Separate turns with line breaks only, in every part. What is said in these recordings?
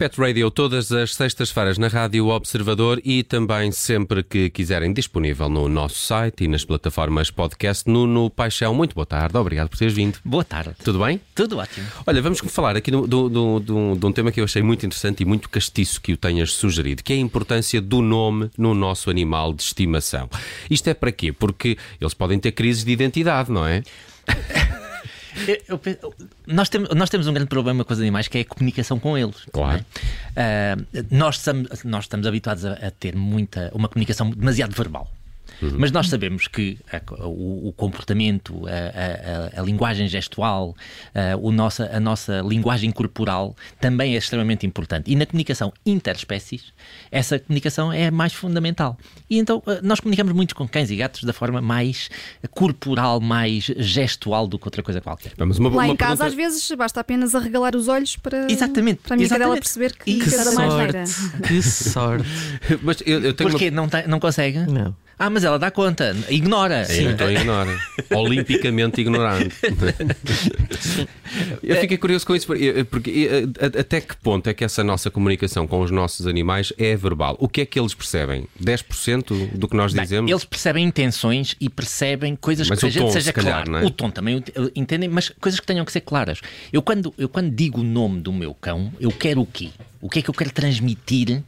Pet Radio todas as sextas-feiras na Rádio Observador e também sempre que quiserem disponível no nosso site e nas plataformas podcast. Nuno Paixão, muito boa tarde, obrigado por teres vindo.
Boa tarde.
Tudo bem?
Tudo ótimo.
Olha, vamos falar aqui do, do, do, de um tema que eu achei muito interessante e muito castiço que o tenhas sugerido, que é a importância do nome no nosso animal de estimação. Isto é para quê? Porque eles podem ter crises de identidade, não é?
Eu, eu, nós, temos, nós temos um grande problema com os animais que é a comunicação com eles.
Claro.
É? Uh, nós, estamos, nós estamos habituados a, a, ter muita, uma comunicação demasiado verbal. Uhum. Mas nós sabemos que a, o, o, comportamento, a, a, a, linguagem gestual, o nossa, a nossa linguagem corporal também é extremamente importante. E na comunicação interespécies, essa comunicação é mais fundamental. E então eh, nós comunicamos muito com cães e gatos da forma mais corporal, mais gestual do que outra coisa qualquer.
Vamos uma, Lá uma em casa, pergunta... às vezes, basta apenas arregalar os olhos para,
exatamente,
para a minha
cadela
perceber que,
que, que
sorte, mais neira.
Que sorte.
Mas eu, eu tenho
Porquê?
Uma...
Não, não consegue?
Não.
Ah, mas ela dá conta, ignora.
Sim, então ignora. Olimpicamente ignorante. Eu fiquei curioso com isso, porque até que ponto é que essa nossa comunicação com os nossos animais é verbal? O que é que eles percebem? 10% do que nós dizemos?
Bem, eles percebem intenções e percebem coisas
mas
que a gente
tom,
seja
calhar,
claro.
É?
O tom também entendem, mas coisas que tenham que ser claras. Eu quando, eu quando digo o nome do meu cão, eu quero o quê? O que é que eu quero transmitir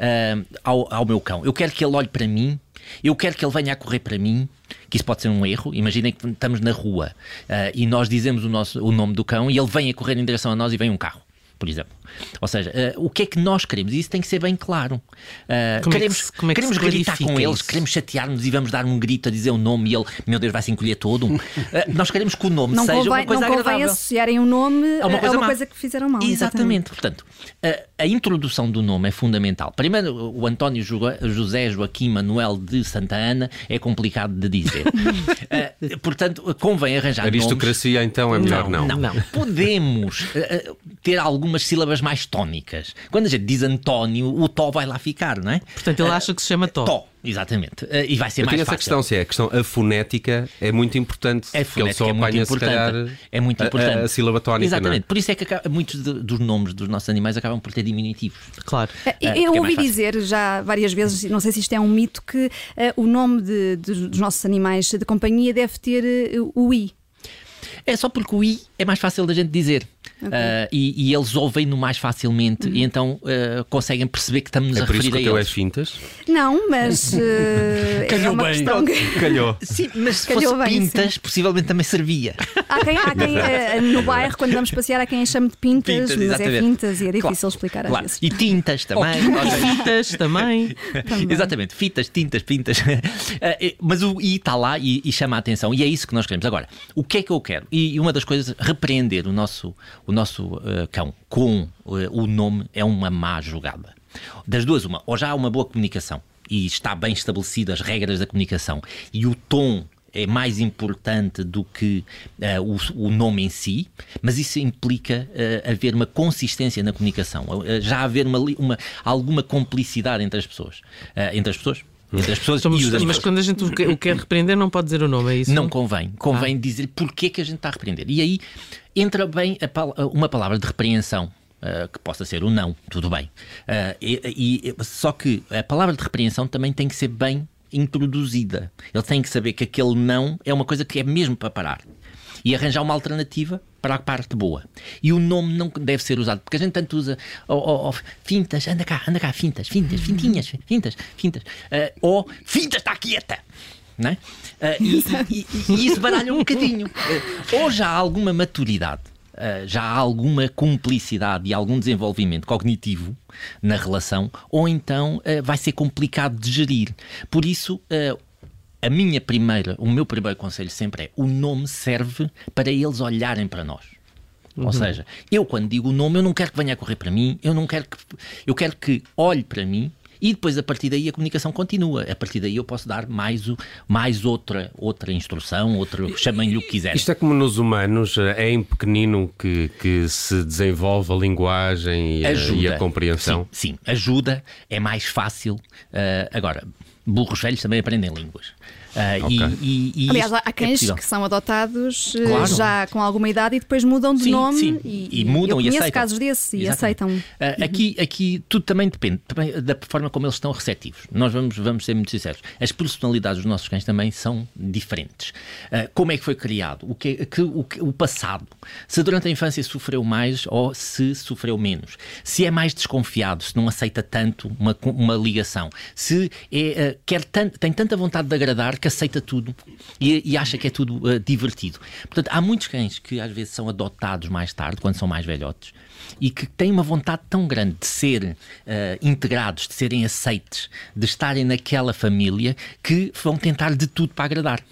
uh, ao, ao meu cão? Eu quero que ele olhe para mim eu quero que ele venha a correr para mim, que isso pode ser um erro. Imaginem que estamos na rua uh, e nós dizemos o, nosso, o nome do cão e ele vem a correr em direção a nós e vem um carro por exemplo. Ou seja, uh, o que é que nós queremos? E isso tem que ser bem claro. Uh, queremos é que, como é que queremos gritar com eles, isso? queremos chatear-nos e vamos dar um grito a dizer o nome e ele, meu Deus, vai se encolher todo. Uh, nós queremos que o nome
não
seja
convém,
uma coisa
não
agradável.
Não convém associarem o um nome a uma coisa, a uma coisa que fizeram mal.
Exatamente. exatamente. Portanto, a introdução do nome é fundamental. Primeiro, o António José Joaquim Manuel de Santa Ana é complicado de dizer. portanto, convém arranjar
Aristocracia,
nomes.
então, é melhor
não. Não, não. não. Podemos ter algumas sílabas mais tónicas. Quando a gente diz António, o Tó vai lá ficar, não é?
Portanto, ele acha que se chama Tó.
Tó. Exatamente. Uh, e vai ser
Eu
mais
essa
fácil.
questão, se é a questão, a fonética é muito importante.
A
porque ele só
é muito
apanha,
importante.
se calhar,
é muito importante.
A, a, a sílaba tónica.
Exatamente.
É?
Por isso é que acaba, muitos de, dos nomes dos nossos animais acabam por ter diminutivos.
Claro.
Uh, eu é ouvi dizer já várias vezes, não sei se isto é um mito, que uh, o nome de, de, dos nossos animais de companhia deve ter o I.
É só porque o I é mais fácil da gente dizer. Okay. Uh, e, e, eles ouvem-no mais facilmente uhum. e então uh, conseguem perceber que estamos
é
a referir
a eles.
É
por isso que o teu é fintas?
Não, mas uh,
Calhou
é uma
bem.
questão que...
Calhou.
Sim, mas se
Calhou
fosse
bem,
pintas,
sim.
possivelmente também servia.
Há quem, há quem no bairro, quando vamos passear, há quem chame de pintas,
Pintas,
mas é
exatamente.
pintas e é difícil
Claro,
explicar às
claro.
vezes.
E tintas também.
Fitas também.
Também.
Exatamente, fitas, tintas, pintas. Eh, Mas o I está lá e, e chama a atenção, e é isso que nós queremos. Agora, o que é que eu quero? E uma das coisas, repreender o nosso, o nosso uh, cão com uh, o nome é uma má jogada. Das duas, uma, ou já há uma boa comunicação e está bem estabelecidas as regras da comunicação e o tom é mais importante do que uh, o, o, nome em si, mas isso implica uh, haver uma consistência na comunicação, uh, já haver uma, uma, alguma complicidade entre as pessoas. entre as pessoas? As pessoas
Estamos,
e os
mas quando a gente o quer, o quer repreender, não pode dizer o nome, é isso?
Não convém. Convém ah. dizer porquê que a gente está a repreender. E aí entra bem a, uma palavra de repreensão. Uh, que possa ser o não, tudo bem. Uh, e, e, só que a palavra de repreensão também tem que ser bem introduzida. Ele tem que saber que aquele não é uma coisa que é mesmo para parar. E arranjar uma alternativa para a parte boa. E o nome não deve ser usado, porque a gente tanto usa oh, oh, oh, fintas, anda cá, anda cá, fintas, fintas, fintinhas, fintas, fintas. Uh, ou fintas, está quieta. Não é? Uh, e, e, e, isso baralha um bocadinho. Uh, ou já há alguma maturidade, uh, já há alguma cumplicidade e algum desenvolvimento cognitivo na relação, ou então vai ser complicado de gerir. Por isso, a minha primeira, o meu primeiro conselho sempre é: o nome serve para eles olharem para nós. Uhum. Ou seja, eu quando digo o nome, eu não quero que venha a correr para mim, eu não quero que eu quero que olhe para mim E depois, a partir daí, a comunicação continua. A partir daí, eu posso dar mais, o, mais outra, outra instrução, outro, chamem-lhe o que quiser.
Isto é como nos humanos, é em pequenino que, que se desenvolve a linguagem e a, e a compreensão.
Sim, sim, ajuda, é mais fácil. Uh, agora, burros velhos também aprendem línguas.
Uh, okay. e, e, e Aliás, há cães é que são adotados eh, claro. já com alguma idade e depois mudam de
sim,
nome
sim. E, e, mudam
eu
e aceitam.
casos desses e aceitam. Uh,
aqui, aqui tudo também depende também da forma como eles estão receptivos. Nós vamos, vamos ser muito sinceros. As personalidades dos nossos cães também são diferentes. Uh, como é que foi criado? O, que, que, o, o passado? Se durante a infância sofreu mais ou se sofreu menos? Se é mais desconfiado, se não aceita tanto uma, uma ligação? Se é, quer tanto, tem tanta vontade de agradar que aceita tudo e, e acha que é tudo uh, divertido. Portanto, há muitos cães que às vezes são adotados mais tarde, quando são mais velhotes, e que têm uma vontade tão grande de ser uh, integrados, de serem aceites, de estarem naquela família, que vão tentar de tudo para agradar.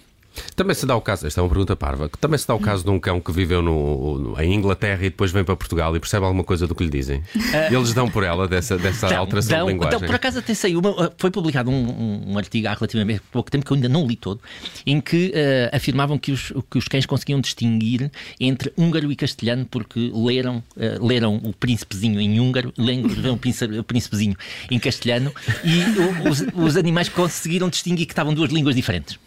Também se dá o caso, esta é uma pergunta parva, também se dá o caso de um cão que viveu no, no, em Inglaterra e depois vem para Portugal e percebe alguma coisa do que lhe dizem? Uh, Eles dão por ela dessa, dessa dão, alteração dão, de linguagem?
Então, por acaso até saiu, uma, foi publicado um, um, um, artigo há relativamente pouco tempo, que eu ainda não li todo, em que uh, afirmavam que os, que os cães conseguiam distinguir entre húngaro e castelhano porque leram, uh, leram o príncipezinho em húngaro, leram o príncipezinho em castelhano e os, os animais conseguiram distinguir que estavam duas línguas diferentes.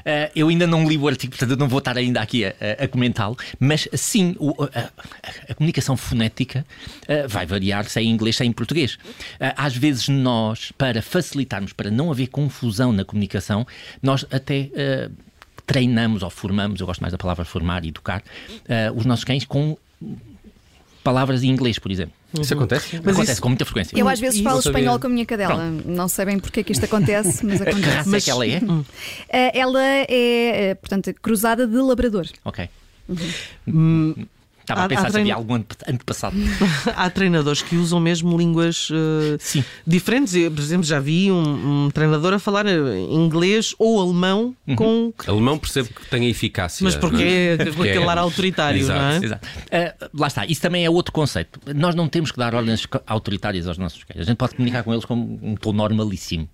Uh, eu ainda não li o artigo, portanto não vou estar ainda aqui a, a, comentá-lo, mas sim, o, a, a, comunicação fonética uh, vai variar se é em inglês, se é em português. Uh, às vezes nós, para facilitarmos, para não haver confusão na comunicação, nós até treinamos ou formamos, eu gosto mais da palavra formar e educar, os nossos cães com palavras em inglês, por exemplo.
Isso acontece?
Mas acontece isso... com muita frequência.
Eu às vezes falo espanhol com a minha cadela. Pronto. Não sabem porque é que isto acontece, mas acontece. Que
raça
mas...
é que ela é?
Eh, ela é, eh, portanto, cruzada de labrador.
Ok. Uhum. Hum, Estava há, a pensar se havia algum antepassado.
há treinadores que usam mesmo línguas uh, diferentes. Eu, por exemplo, já vi um, um, treinador a falar eh, inglês ou alemão uhum. com.
Alemão percebo que tem eficácia.
Mas porque é, é aquele é... ar autoritário,
exato,
não é?
Exato. Uh, lá está, isso também é outro conceito. Nós não temos que dar ordens autoritárias aos nossos cães. A gente pode comunicar com eles com um tom normalíssimo.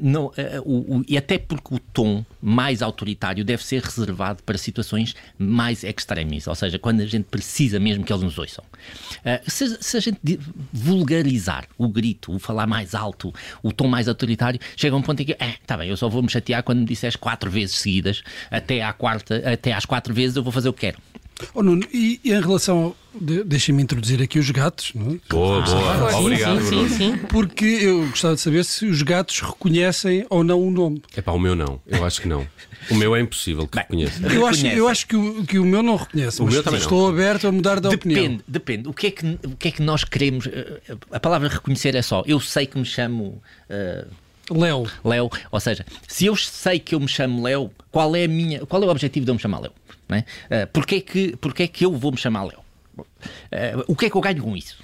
Não, uh, o, o, e até porque o tom mais autoritário deve ser reservado para situações mais extremas, ou seja, quando a gente precisa mesmo que eles nos ouçam. Uh, se, se, a gente vulgarizar o grito, o falar mais alto, o tom mais autoritário, chega um ponto em que, é, tá bem, eu só vou me chatear quando me disseres quatro vezes seguidas, até à quarta, até às quatro vezes eu vou fazer o que quero.
Oh, Nuno, e, e em relação. De, Deixem-me introduzir aqui os gatos. Não é?
Boa, boa.
Sim,
Obrigado,
sim, Bruno. Sim, sim.
Porque eu gostava de saber se os gatos reconhecem ou não o nome.
É pá, o meu não. Eu acho que não. O meu é impossível que reconheça.
Eu acho, eu acho que, o, que o meu não reconhece, o mas meu também estou não. aberto a mudar de
depende,
opinião.
Depende, O que, é que, o que é que nós queremos? Eh, a palavra reconhecer é só. Eu sei que me chamo. Uh,
Léo.
Léo, ou seja, se eu sei que eu me chamo Léo, qual é, a minha, qual é o objetivo de eu me chamar Léo? Né? Uh, porquê, que, porquê que eu vou me chamar Léo? Uh, o que é que eu ganho com isso?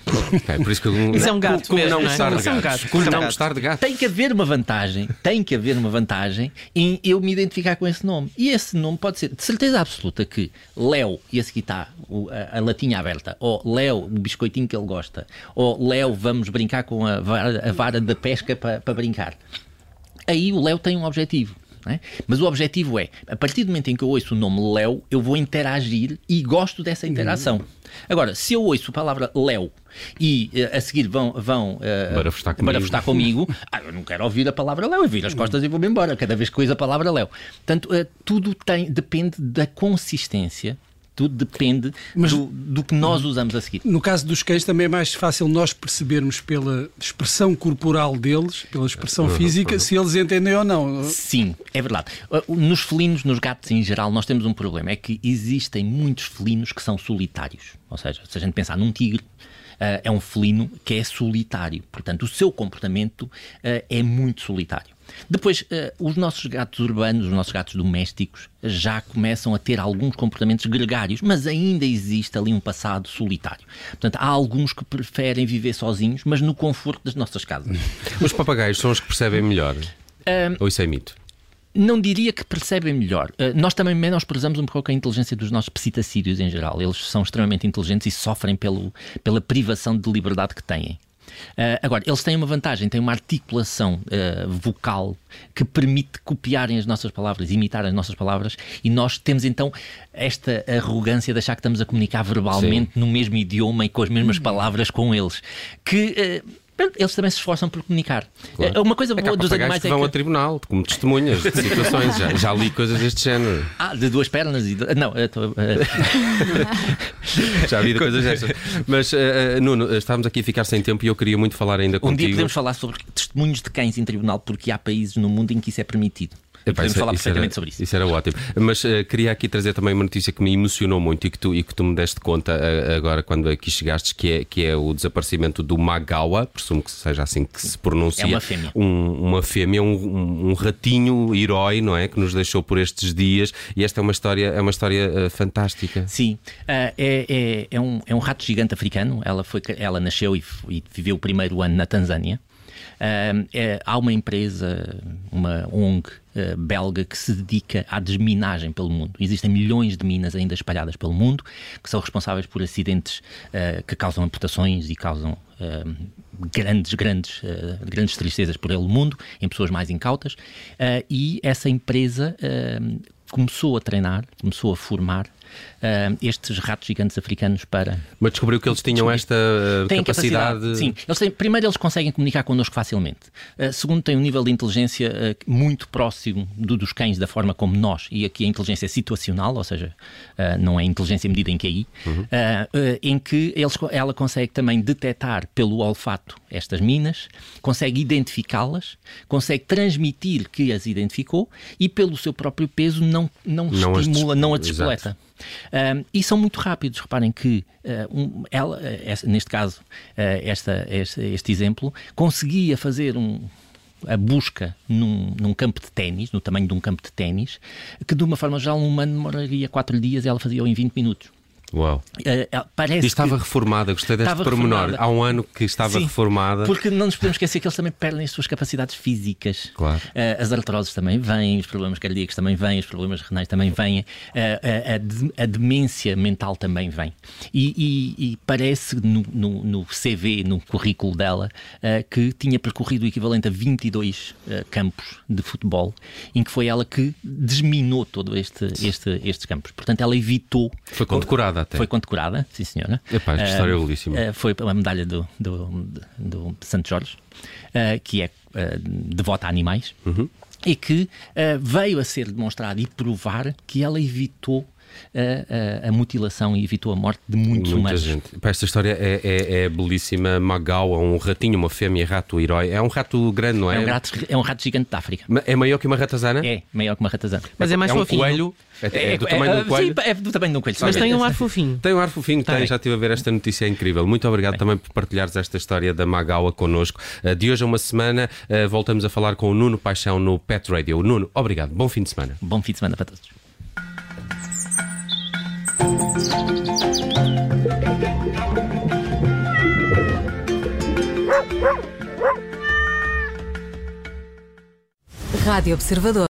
É por isso que
eu, isso é um gato
como
mesmo,
não
gostar
é? de gatos. gato. Como não gostar de gatos.
Tem que haver uma vantagem, tem que haver uma vantagem em eu me identificar com esse nome. E esse nome pode ser, de certeza absoluta, que Léo, e a seguir está a, a latinha aberta, ou Léo, o biscoitinho que ele gosta, ou Léo, vamos brincar com a vara, a vara da pesca para, para brincar. Aí o Léo tem um objetivo é? Mas o objetivo é, a partir do momento em que eu ouço o nome Léo, eu vou interagir e gosto dessa interação. Uhum. Agora, se eu ouço a palavra Léo e uh, a seguir vão, vão uh,
barafustar comigo,
barafustar comigo ah, eu não quero ouvir a palavra Léo, eu viro as costas e vou-me embora cada vez que ouço a palavra Léo. Portanto, uh, tudo tem, depende da consistência tudo depende Mas, do, do, que nós usamos a seguir.
No caso dos cães, também é mais fácil nós percebermos pela expressão corporal deles, pela expressão física, se eles entendem ou não.
Sim, é verdade. Uh, nos felinos, nos gatos em geral, nós temos um problema: é que existem muitos felinos que são solitários. Ou seja, se a gente pensar num tigre, Uh, é um felino que é solitário. Portanto, o seu comportamento uh, é muito solitário. Depois, uh, os nossos gatos urbanos, os nossos gatos domésticos, já começam a ter alguns comportamentos gregários, mas ainda existe ali um passado solitário. Portanto, há alguns que preferem viver sozinhos, mas no conforto das nossas casas.
Os papagaios são os que percebem melhor? Um, Ou isso é mito?
Não diria que percebem melhor. Uh, nós também menosprezamos um pouco a inteligência dos nossos psitacídeos em geral. Eles são extremamente inteligentes e sofrem pelo, pela privação de liberdade que têm. Uh, agora, eles têm uma vantagem, têm uma articulação uh, vocal que permite copiarem as nossas palavras, imitar as nossas palavras, e nós temos então esta arrogância de achar que estamos a comunicar verbalmente Sim. no mesmo idioma e com as mesmas uhum. palavras com eles. Que. Eles também se esforçam por comunicar. Claro. É uma coisa
boa é
dos animais
que é vão que... a tribunal como testemunhas de situações. já, já, li coisas deste género.
Ah, de duas pernas e de... não, tô...
já vi coisas destas. Mas uh, Nuno, estávamos aqui a ficar sem tempo e eu queria muito falar ainda contigo.
Um dia podemos falar sobre testemunhos de cães em tribunal porque há países no mundo em que isso é permitido. Epá, podemos falar isso perfeitamente
era,
sobre isso.
Isso era ótimo. Mas uh, queria aqui trazer também uma notícia que me emocionou muito e que tu, e que tu me deste conta uh, agora quando aqui chegaste, que é, que é o desaparecimento do Magawa, presumo que seja assim que se pronuncia. É
uma fêmea.
Um, uma fêmea, um, um, ratinho herói, não é? Que nos deixou por estes dias e esta é uma história, é uma história uh, fantástica.
Sim, é, é, é, um, é um rato gigante africano. Ela, foi, ela nasceu e, e viveu o primeiro ano na Tanzânia. É, há uma empresa, uma ONG uh, belga que se dedica à desminagem pelo mundo. Existem milhões de minas ainda espalhadas pelo mundo que são responsáveis por acidentes uh, que causam amputações e causam grandes, grandes, grandes tristezas por ele mundo, em pessoas mais incautas. e essa empresa começou a treinar, começou a formar uh, estes ratos gigantes africanos para.
Mas descobriu que eles tinham esta uh,
têm
capacidade...
capacidade. Sim, eles têm, primeiro eles conseguem comunicar connosco facilmente. Uh, segundo, têm um nível de inteligência muito próximo do dos cães, da forma como nós, e aqui a inteligência é situacional, ou seja, não é inteligência medida em QI, uhum. em que eles, ela consegue também detectar pelo olfato estas minas, consegue identificá-las, consegue transmitir que as identificou e pelo seu próprio peso não, não, não estimula, não as despoleta. Um, e são muito rápidos. Reparem que uh, um, ela, uh, neste caso, uh, esta, este, este, exemplo, conseguia fazer um, a busca num, num campo de ténis, no tamanho de um campo de ténis, que de uma forma geral um humano demoraria 4 dias e ela fazia em 20 minutos.
Uau. Uh, parece e estava que... reformada, gostei deste pormenor. Há um ano que estava Sim, reformada.
Porque não nos podemos esquecer que eles também perdem as suas capacidades físicas.
Claro. Uh,
as artroses também vêm, os problemas cardíacos também vêm, os problemas renais também vêm, uh, a, a, demência mental também vem. E, e, e parece no, no, no, CV, no currículo dela, que tinha percorrido o equivalente a 22 campos de futebol, em que foi ela que desminou todo este, este, estes campos. Portanto, ela evitou.
Foi condecorada até.
Foi condecorada, sim senhora.
Epá, esta história é belíssima. Uh,
foi uma medalha do, do, do Santo Jorge, uh, que é devota a animais. Uhum. E que veio a ser demonstrado e provar que ela evitou a, a, a, mutilação e evitou a morte de muitos
Muita
humanos.
Gente. esta história é, é, é belíssima. Magal, um ratinho, uma fêmea, rato herói. É um rato grande, não é?
É um rato, é um rato gigante da África.
É maior que uma ratazana?
É, maior que uma ratazana.
Mas é mais
é um coelho. É, é, é do tamanho do coelho?
Sim, é do tamanho do coelho.
Mas tem um ar fofinho.
Tem um ar fofinho, tem. Já estive a ver esta notícia, é incrível. Muito obrigado Bem. também por partilhares esta história da Magawa connosco. Eh, de hoje a uma semana eh, voltamos a falar com o Nuno Paixão no Pet Radio. Nuno, obrigado. Bom fim de semana.
Bom fim de semana para todos.
Rádio Observador.